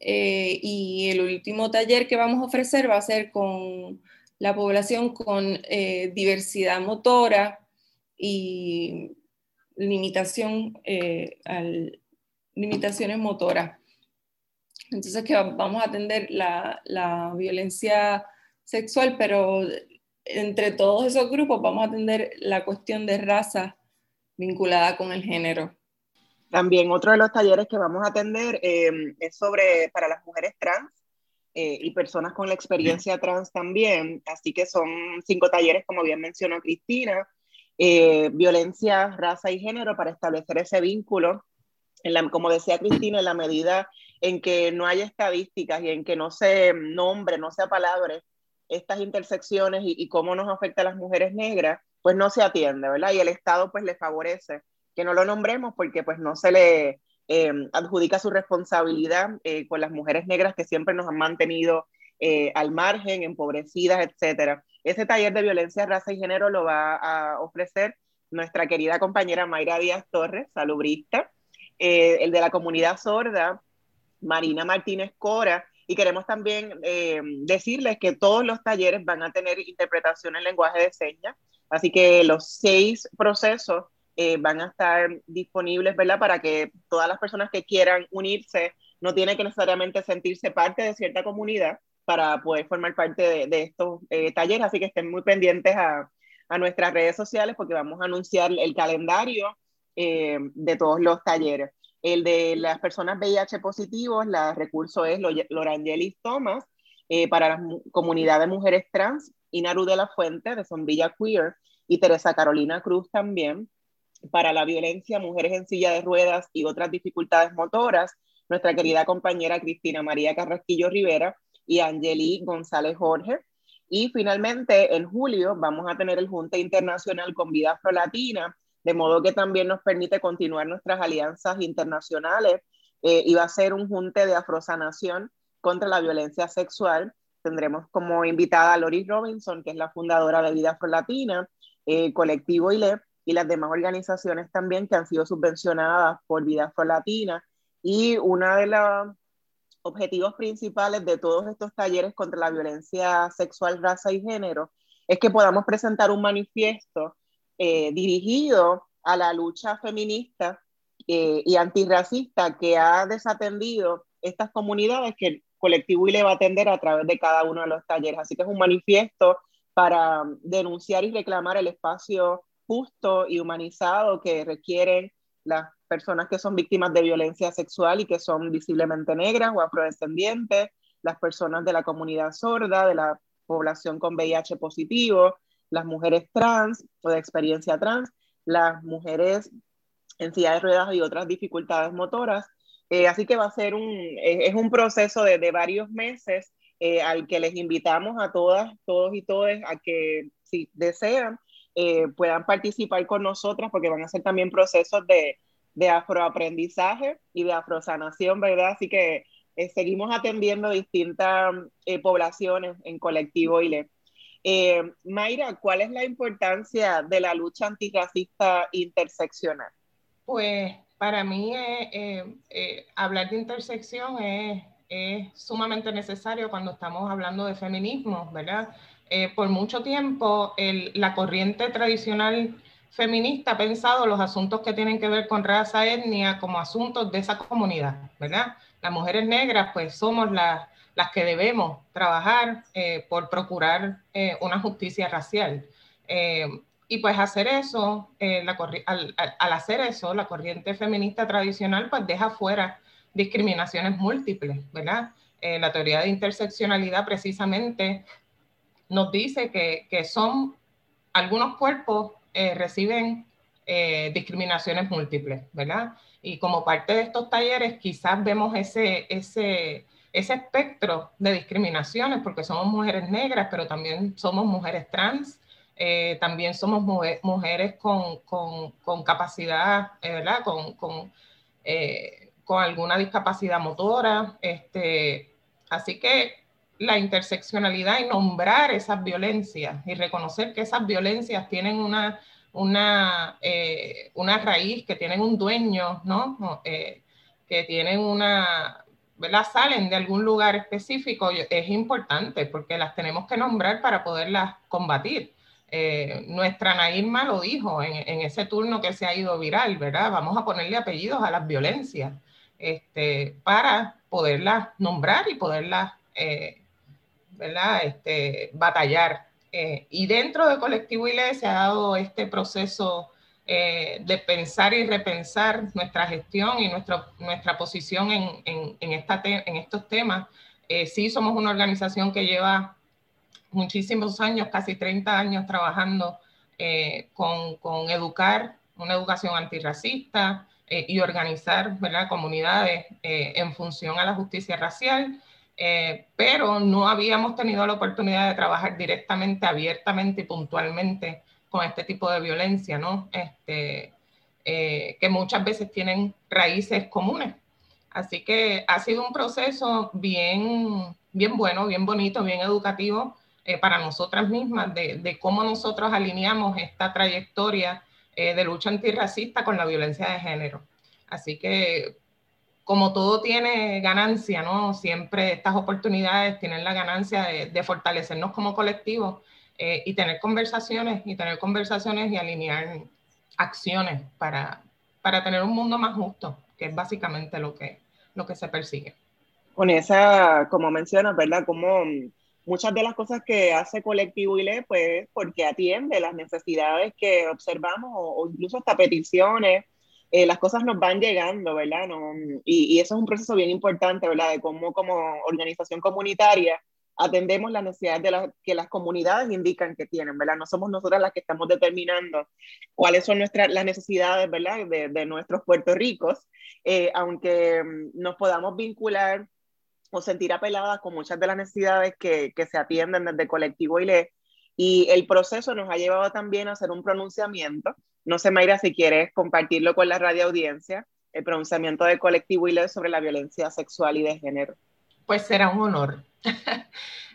eh, y el último taller que vamos a ofrecer va a ser con la población con eh, diversidad motora y limitación, al, limitaciones motoras. Entonces que vamos a atender la, la violencia sexual, pero entre todos esos grupos vamos a atender la cuestión de raza vinculada con el género. También otro de los talleres que vamos a atender eh, es sobre para las mujeres trans eh, y personas con la experiencia trans también. Así que son cinco talleres, como bien mencionó Cristina, eh, violencia, raza y género para establecer ese vínculo. En la, como decía Cristina, en la medida en que no haya estadísticas y en que no se nombre, no se palabras estas intersecciones y, cómo nos afecta a las mujeres negras, pues no se atiende, ¿verdad? Y el Estado pues le favorece que no lo nombremos porque pues no se le eh, adjudica su responsabilidad eh, con las mujeres negras que siempre nos han mantenido eh, al margen, empobrecidas, etcétera. Ese taller de violencia, raza y género lo va a ofrecer nuestra querida compañera Mayra Díaz Torres, salubrista, el de la comunidad sorda, Marina Martínez Cora, y queremos también decirles que todos los talleres van a tener interpretación en lenguaje de señas, así que los seis procesos van a estar disponibles, ¿verdad? Para que todas las personas que quieran unirse no tienen que necesariamente sentirse parte de cierta comunidad para poder formar parte de, estos talleres, así que estén muy pendientes a, nuestras redes sociales porque vamos a anunciar el calendario de todos los talleres. El de las personas VIH positivos, la recurso es Lorangelis Thomas, eh, para la comunidad de mujeres trans, Inaru de la Fuente, de Zombilla Queer, y Teresa Carolina Cruz también, para la violencia, mujeres en silla de ruedas y otras dificultades motoras, nuestra querida compañera Cristina María Carrasquillo Rivera y Angeli González Jorge. Y finalmente, en julio, vamos a tener el Junta Internacional con Vida Afrolatina, de modo que también nos permite continuar nuestras alianzas internacionales eh, y va a ser un junte de afrosanación contra la violencia sexual. Tendremos como invitada a Loris Robinson, que es la fundadora de Vida Afrolatina, eh, Colectivo ILE y las demás organizaciones también que han sido subvencionadas por Vida Afrolatina. Y uno de los objetivos principales de todos estos talleres contra la violencia sexual, raza y género es que podamos presentar un manifiesto eh, dirigido a la lucha feminista eh, y antirracista que ha desatendido estas comunidades que el colectivo ILE va a atender a través de cada uno de los talleres. Así que es un manifiesto para denunciar y reclamar el espacio justo y humanizado que requieren las personas que son víctimas de violencia sexual y que son visiblemente negras o afrodescendientes, las personas de la comunidad sorda, de la población con VIH positivo, las mujeres trans o de experiencia trans, las mujeres en silla de ruedas y otras dificultades motoras. Eh, así que va a ser un, es, un proceso de, de varios meses eh, al que les invitamos a todas, todos y todas a que si desean eh, puedan participar con nosotras porque van a ser también procesos de, de afroaprendizaje y de afrosanación, ¿verdad? Así que seguimos atendiendo distintas poblaciones en colectivo ILE. Eh, Mayra, ¿cuál es la importancia de la lucha antirracista interseccional? Pues para mí eh, eh, hablar de intersección es, sumamente necesario cuando estamos hablando de feminismo, ¿verdad? por mucho tiempo la corriente tradicional feminista ha pensado los asuntos que tienen que ver con raza, etnia como asuntos de esa comunidad, ¿verdad? Las mujeres negras pues somos las las que debemos trabajar eh, por procurar eh, una justicia racial. Eh, y pues hacer eso, al, hacer eso, la corriente feminista tradicional pues deja fuera discriminaciones múltiples, ¿verdad? la teoría de interseccionalidad precisamente nos dice que, que son algunos cuerpos reciben discriminaciones múltiples, ¿verdad? Y como parte de estos talleres quizás vemos ese, ese, ese espectro de discriminaciones, porque somos mujeres negras, pero también somos mujeres trans, eh, también somos mujeres con, con, con capacidad, eh, ¿verdad? Con, con, eh, con, alguna discapacidad motora. Este, así que la interseccionalidad y nombrar esas violencias y reconocer que esas violencias tienen una, una, una raíz, que tienen un dueño, ¿no? que tienen una, ¿verdad? salen de algún lugar específico es importante porque las tenemos que nombrar para poderlas combatir. Eh, nuestra Nairma lo dijo en, ese turno que se ha ido viral, ¿verdad? Vamos a ponerle apellidos a las violencias este, para poderlas nombrar y poderlas, eh, ¿verdad? Este, batallar. Eh, y dentro de Colectivo ILE se ha dado este proceso eh, de pensar y repensar nuestra gestión y nuestra, nuestra posición en, en, esta en estos temas. Eh, sí, somos una organización que lleva muchísimos años, casi 30 años trabajando eh, con, con, educar, una educación antirracista y organizar ¿verdad? comunidades en función a la justicia racial. pero no habíamos tenido la oportunidad de trabajar directamente, abiertamente y puntualmente con este tipo de violencia, ¿no? Este, eh, que muchas veces tienen raíces comunes. Así que ha sido un proceso bien, bien bueno, bien bonito, bien educativo eh, para nosotras mismas de, cómo nosotros alineamos esta trayectoria eh, de lucha antirracista con la violencia de género. Así que como todo tiene ganancia, ¿no? Siempre estas oportunidades tienen la ganancia de, de fortalecernos como colectivo eh, y tener conversaciones y tener conversaciones y alinear, acciones para, para tener un mundo más justo, que es básicamente lo que, lo que se persigue. Con esa, como mencionas, ¿verdad? Como muchas de las cosas que hace Colectivo ILE, pues porque atiende las necesidades que observamos o, incluso hasta peticiones, eh, las cosas nos van llegando, ¿verdad? No, y, y, eso es un proceso bien importante, ¿verdad? De cómo como organización comunitaria atendemos las necesidades de las que las comunidades indican que tienen, ¿verdad? No somos nosotras las que estamos determinando cuáles son nuestras, las necesidades, ¿verdad? De, de nuestros Puerto Ricos, eh, aunque mm, nos podamos vincular o sentir apeladas con muchas de las necesidades que, que se atienden desde el colectivo ILE. Y el proceso nos ha llevado también a hacer un pronunciamiento. No sé, Mayra, si quieres compartirlo con la radio audiencia, el pronunciamiento del colectivo ILE sobre la violencia sexual y de género. Pues será un honor. (laughs)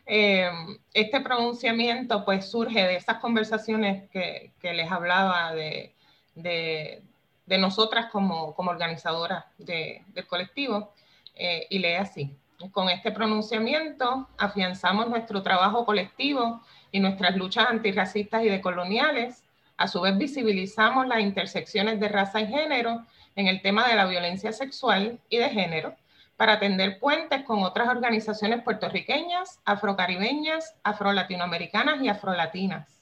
Eh, este pronunciamiento pues surge de esas conversaciones que, que les hablaba de, de, de nosotras como, como organizadoras de, del colectivo eh, y lee así. Con este pronunciamiento afianzamos nuestro trabajo colectivo y nuestras luchas antirracistas y decoloniales. A su vez visibilizamos las intersecciones de raza y género en el tema de la violencia sexual y de género para atender puentes con otras organizaciones puertorriqueñas, afrocaribeñas, afrolatinoamericanas y afrolatinas.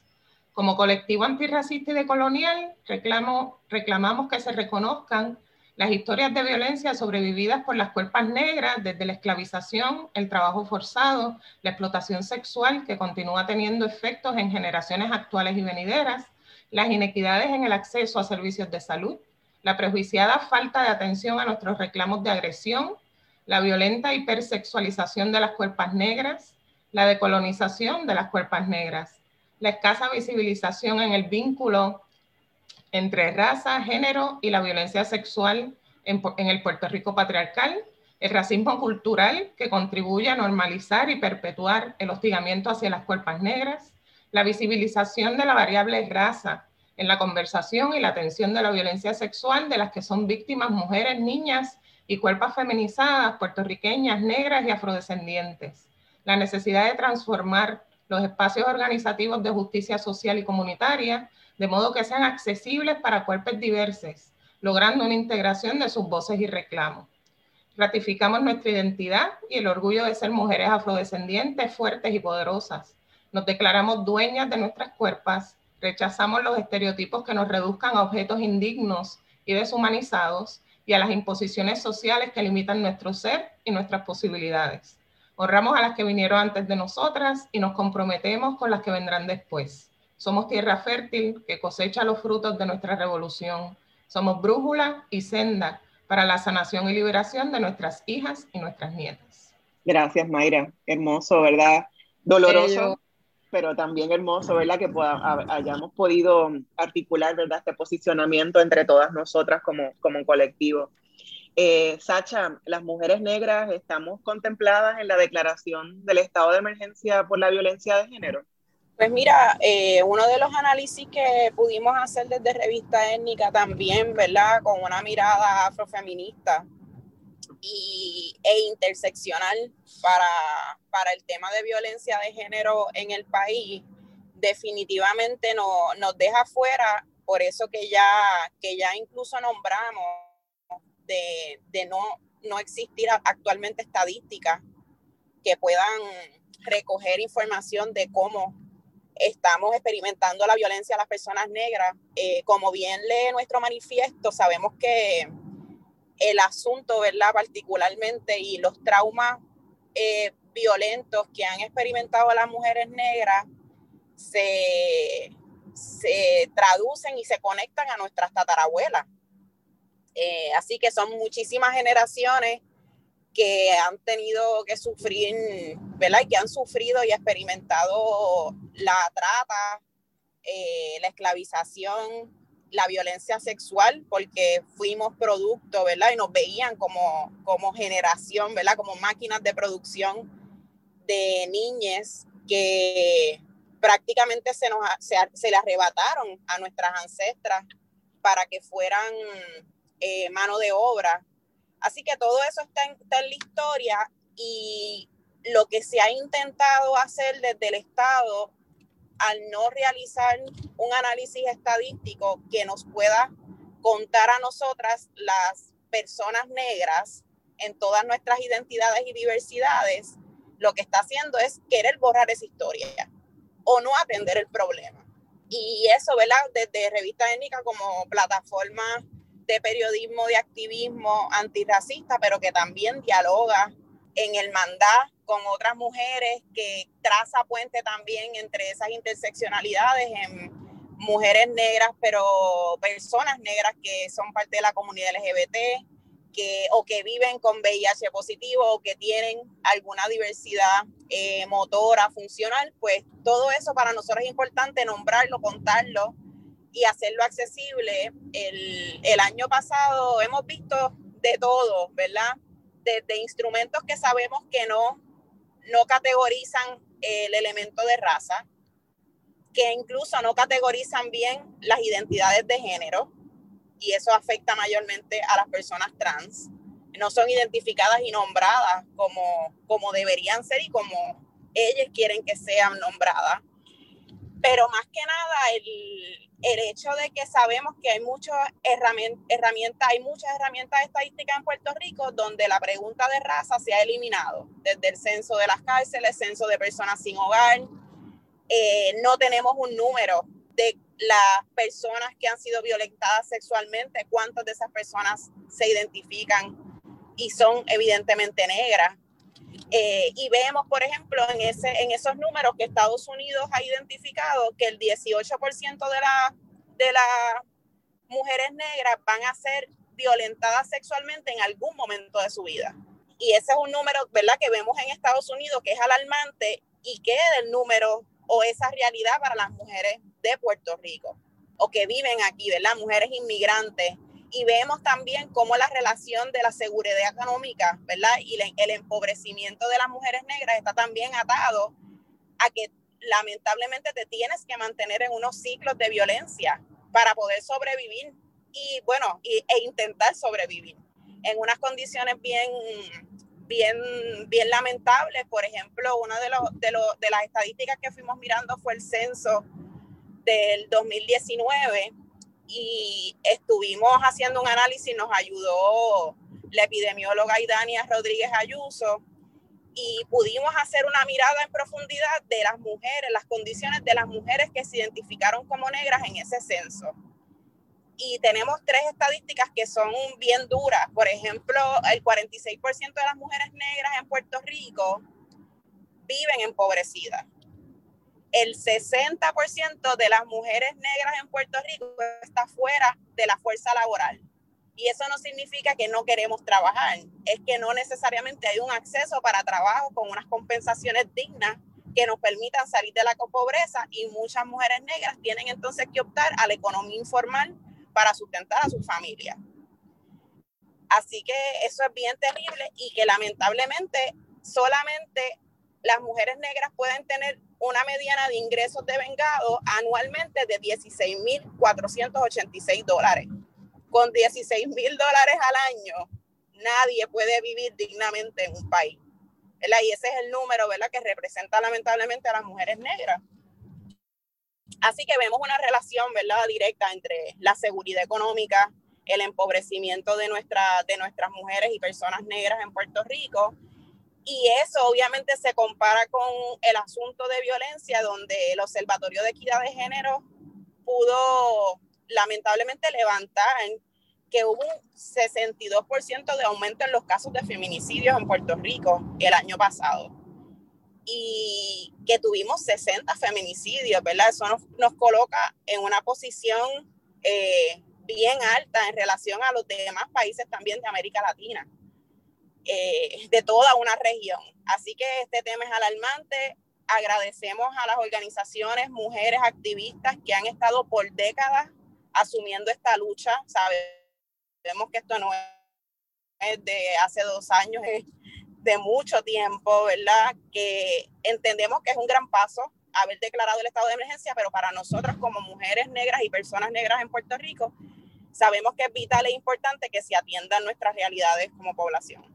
Como colectivo antirracista y decolonial, reclamo, reclamamos que se reconozcan las historias de violencia sobrevividas por las cuerpas negras desde la esclavización, el trabajo forzado, la explotación sexual que continúa teniendo efectos en generaciones actuales y venideras, las inequidades en el acceso a servicios de salud, la prejuiciada falta de atención a nuestros reclamos de agresión, la violenta hipersexualización de las cuerpas negras, la decolonización de las cuerpas negras, la escasa visibilización en el vínculo entre raza, género y la violencia sexual en, el Puerto Rico patriarcal, el racismo cultural que contribuye a normalizar y perpetuar el hostigamiento hacia las cuerpas negras, la visibilización de la variable raza en la conversación y la atención de la violencia sexual de las que son víctimas mujeres, niñas y cuerpos feminizadas, puertorriqueñas, negras y afrodescendientes. La necesidad de transformar los espacios organizativos de justicia social y comunitaria de modo que sean accesibles para cuerpos diversos, logrando una integración de sus voces y reclamos. Ratificamos nuestra identidad y el orgullo de ser mujeres afrodescendientes, fuertes y poderosas. Nos declaramos dueñas de nuestras cuerpos, rechazamos los estereotipos que nos reduzcan a objetos indignos y deshumanizados y a las imposiciones sociales que limitan nuestro ser y nuestras posibilidades. Honramos a las que vinieron antes de nosotras y nos comprometemos con las que vendrán después. Somos tierra fértil que cosecha los frutos de nuestra revolución. Somos brújula y senda para la sanación y liberación de nuestras hijas y nuestras nietas. Gracias, Mayra. Hermoso, ¿verdad? Doloroso, pero también hermoso, ¿verdad? Que hayamos podido articular, ¿verdad? Este posicionamiento entre todas nosotras como, como un colectivo. Eh, Sacha, las mujeres negras estamos contempladas en la declaración del estado de emergencia por la violencia de género. Pues mira, eh, uno de los análisis que pudimos hacer desde Revista Étnica también, ¿verdad? Con una mirada afrofeminista y, e interseccional para, para el tema de violencia de género en el país, definitivamente no, nos deja fuera, por eso que ya, que ya incluso nombramos de, de no, no existir actualmente estadísticas que puedan recoger información de cómo estamos experimentando la violencia a las personas negras. Eh, como bien lee nuestro manifiesto, sabemos que el asunto, ¿verdad? Particularmente y los traumas eh, violentos que han experimentado las mujeres negras se, se traducen y se conectan a nuestras tatarabuelas. Eh, así que son muchísimas generaciones que han tenido que sufrir, ¿verdad? Y que han sufrido y experimentado la trata, eh, la esclavización, la violencia sexual, porque fuimos producto, ¿verdad? Y nos veían como, como generación, ¿verdad? Como máquinas de producción de niñas que prácticamente se, nos, se, se le arrebataron a nuestras ancestras para que fueran eh, mano de obra Así que todo eso está en, la historia y lo que se ha intentado hacer desde el Estado al no realizar un análisis estadístico que nos pueda contar a nosotras las personas negras en todas nuestras identidades y diversidades, lo que está haciendo es querer borrar esa historia o no atender el problema. Y eso, ¿verdad? Desde Revista Étnica como plataforma de periodismo, de activismo antirracista, pero que también dialoga en el mandato con otras mujeres, que traza puente también entre esas interseccionalidades en mujeres negras, pero personas negras que son parte de la comunidad LGBT, que, o que viven con VIH positivo o que tienen alguna diversidad eh, motora, funcional, pues todo eso para nosotros es importante nombrarlo, contarlo y hacerlo accesible. El, el año pasado hemos visto de todo, ¿verdad? Desde instrumentos que sabemos que no, no categorizan el elemento de raza, que incluso no categorizan bien las identidades de género, y eso afecta mayormente a las personas trans. No son identificadas y nombradas como, como deberían ser y como ellas quieren que sean nombradas. Pero más que nada, el, el hecho de que sabemos que hay muchas herramientas, hay muchas herramientas estadísticas en Puerto Rico donde la pregunta de raza se ha eliminado, desde el censo de las cárceles, censo de personas sin hogar. Eh, no tenemos un número de las personas que han sido violentadas sexualmente, cuántas de esas personas se identifican y son evidentemente negras. Eh, y vemos, por ejemplo, en, ese, en esos números que Estados Unidos ha identificado que el 18% de, la, de las mujeres negras van a ser violentadas sexualmente en algún momento de su vida. Y ese es un número, ¿verdad?, que vemos en Estados Unidos que es alarmante y que es el número o esa realidad para las mujeres de Puerto Rico o que viven aquí, ¿verdad? Mujeres inmigrantes. Y vemos también cómo la relación de la seguridad económica, ¿verdad? Y el empobrecimiento de las mujeres negras está también atado a que lamentablemente te tienes que mantener en unos ciclos de violencia para poder sobrevivir y, bueno, e intentar sobrevivir en unas condiciones bien bien, bien lamentables. Por ejemplo, una de, los, de, de las estadísticas que fuimos mirando fue el censo del 2019 y estuvimos haciendo un análisis, nos ayudó la epidemióloga Idania Rodríguez Ayuso y pudimos hacer una mirada en profundidad de las mujeres, las condiciones de las mujeres que se identificaron como negras en ese censo y tenemos tres estadísticas que son bien duras. Por ejemplo, el 46% de las mujeres negras en Puerto Rico viven empobrecidas. El 60% de las mujeres negras en Puerto Rico está fuera de la fuerza laboral. Y eso no significa que no queremos trabajar, es que no necesariamente hay un acceso para trabajo con unas compensaciones dignas que nos permitan salir de la pobreza y muchas mujeres negras tienen entonces que optar a la economía informal para sustentar a su familia. Así que eso es bien terrible y que lamentablemente solamente las mujeres negras pueden tener una mediana de ingresos de vengado anualmente de 16.486 dólares. Con 16 mil dólares al año, nadie puede vivir dignamente en un país. Y ese es el número ¿verdad? que representa lamentablemente a las mujeres negras. Así que vemos una relación, ¿verdad?, directa entre la seguridad económica, el empobrecimiento de, nuestra, de nuestras mujeres y personas negras en Puerto Rico. Y eso obviamente se compara con el asunto de violencia, donde el Observatorio de Equidad de Género pudo lamentablemente levantar que hubo un 62% de aumento en los casos de feminicidios en Puerto Rico el año pasado y que tuvimos 60 feminicidios, ¿verdad? Eso nos, coloca en una posición eh, bien alta en relación a los demás países también de América Latina, eh, de toda una región. Así que este tema es alarmante. Agradecemos a las organizaciones, mujeres activistas que han estado por décadas asumiendo esta lucha. Sabemos que esto no es de hace dos años, es de mucho tiempo, ¿verdad? Que entendemos que es un gran paso haber declarado el estado de emergencia, pero para nosotros como mujeres negras y personas negras en Puerto Rico, sabemos que es vital e importante que se atiendan nuestras realidades como población.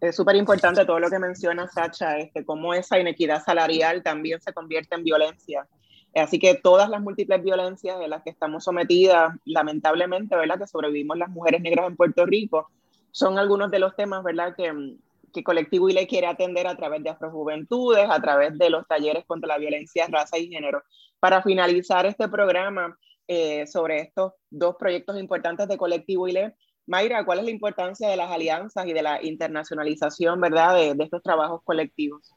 Es súper importante todo lo que menciona Sacha, este, cómo esa inequidad salarial también se convierte en violencia Así que todas las múltiples violencias de las que estamos sometidas, lamentablemente, ¿verdad? Que sobrevivimos las mujeres negras en Puerto Rico, son algunos de los temas, ¿verdad? Que, que Colectivo ILE quiere atender a través de Afrojuventudes, a través de los talleres contra la violencia, raza y género. Para finalizar este programa eh, sobre estos dos proyectos importantes de Colectivo ILE, Mayra, ¿cuál es la importancia de las alianzas y de la internacionalización, verdad, de, estos trabajos colectivos?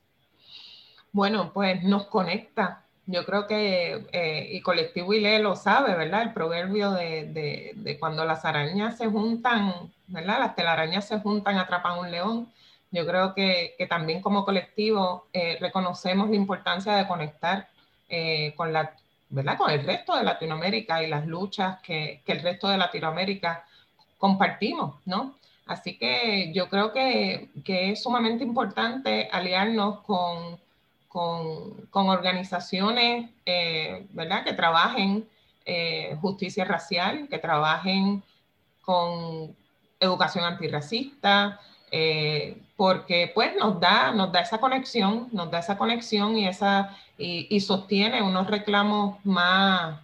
Bueno, pues nos conecta, yo creo que, eh, y Colectivo ILE lo sabe, ¿verdad? El proverbio de, de, cuando las arañas se juntan, ¿verdad? Las telarañas se juntan, atrapan un león. Yo creo que, que también como colectivo eh, reconocemos la importancia de conectar eh, con, la, ¿verdad? con el resto de Latinoamérica y las luchas que, que el resto de Latinoamérica compartimos, ¿no? Así que yo creo que, que es sumamente importante aliarnos con con, organizaciones eh, ¿verdad? que trabajen eh, justicia racial, que trabajen con educación antirracista, eh, porque pues nos da, nos da esa conexión, nos da esa conexión y, esa, y, sostiene unos reclamos más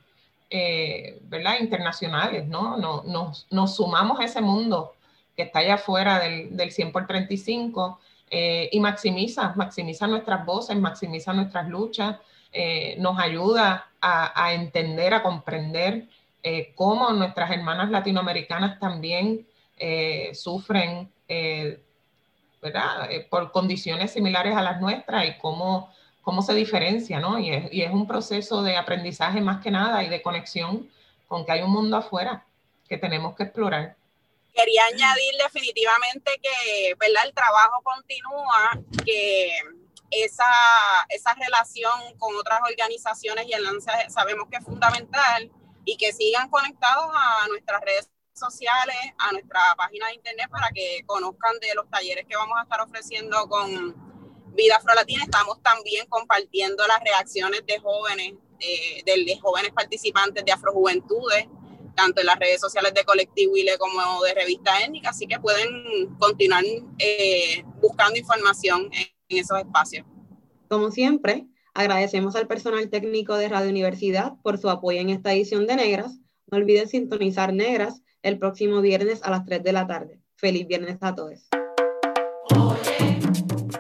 ¿verdad? internacionales, ¿no? Nos, nos, sumamos a ese mundo que está allá afuera del, del 100 por 35 eh, y maximiza, maximiza nuestras voces, maximiza nuestras luchas, eh, nos ayuda a, entender, a comprender eh, cómo nuestras hermanas latinoamericanas también sufren ¿verdad? por condiciones similares a las nuestras y cómo, cómo se diferencia, ¿no? Y es, y es un proceso de aprendizaje más que nada y de conexión con que hay un mundo afuera que tenemos que explorar quería añadir definitivamente que ¿verdad? el trabajo continúa, que esa, esa relación con otras organizaciones y alianzas sabemos que es fundamental y que sigan conectados a nuestras redes sociales, a nuestra página de internet para que conozcan de los talleres que vamos a estar ofreciendo con Vida Afrolatina. Estamos también compartiendo las reacciones de jóvenes, eh, de jóvenes participantes de Afrojuventudes tanto en las redes sociales de Colectivo ILE como de Revista Étnica, así que pueden continuar eh, buscando información en, en esos espacios. Como siempre, agradecemos al personal técnico de Radio Universidad por su apoyo en esta edición de Negras. No olviden sintonizar Negras el próximo viernes a las 3 de la tarde. Feliz viernes a todos.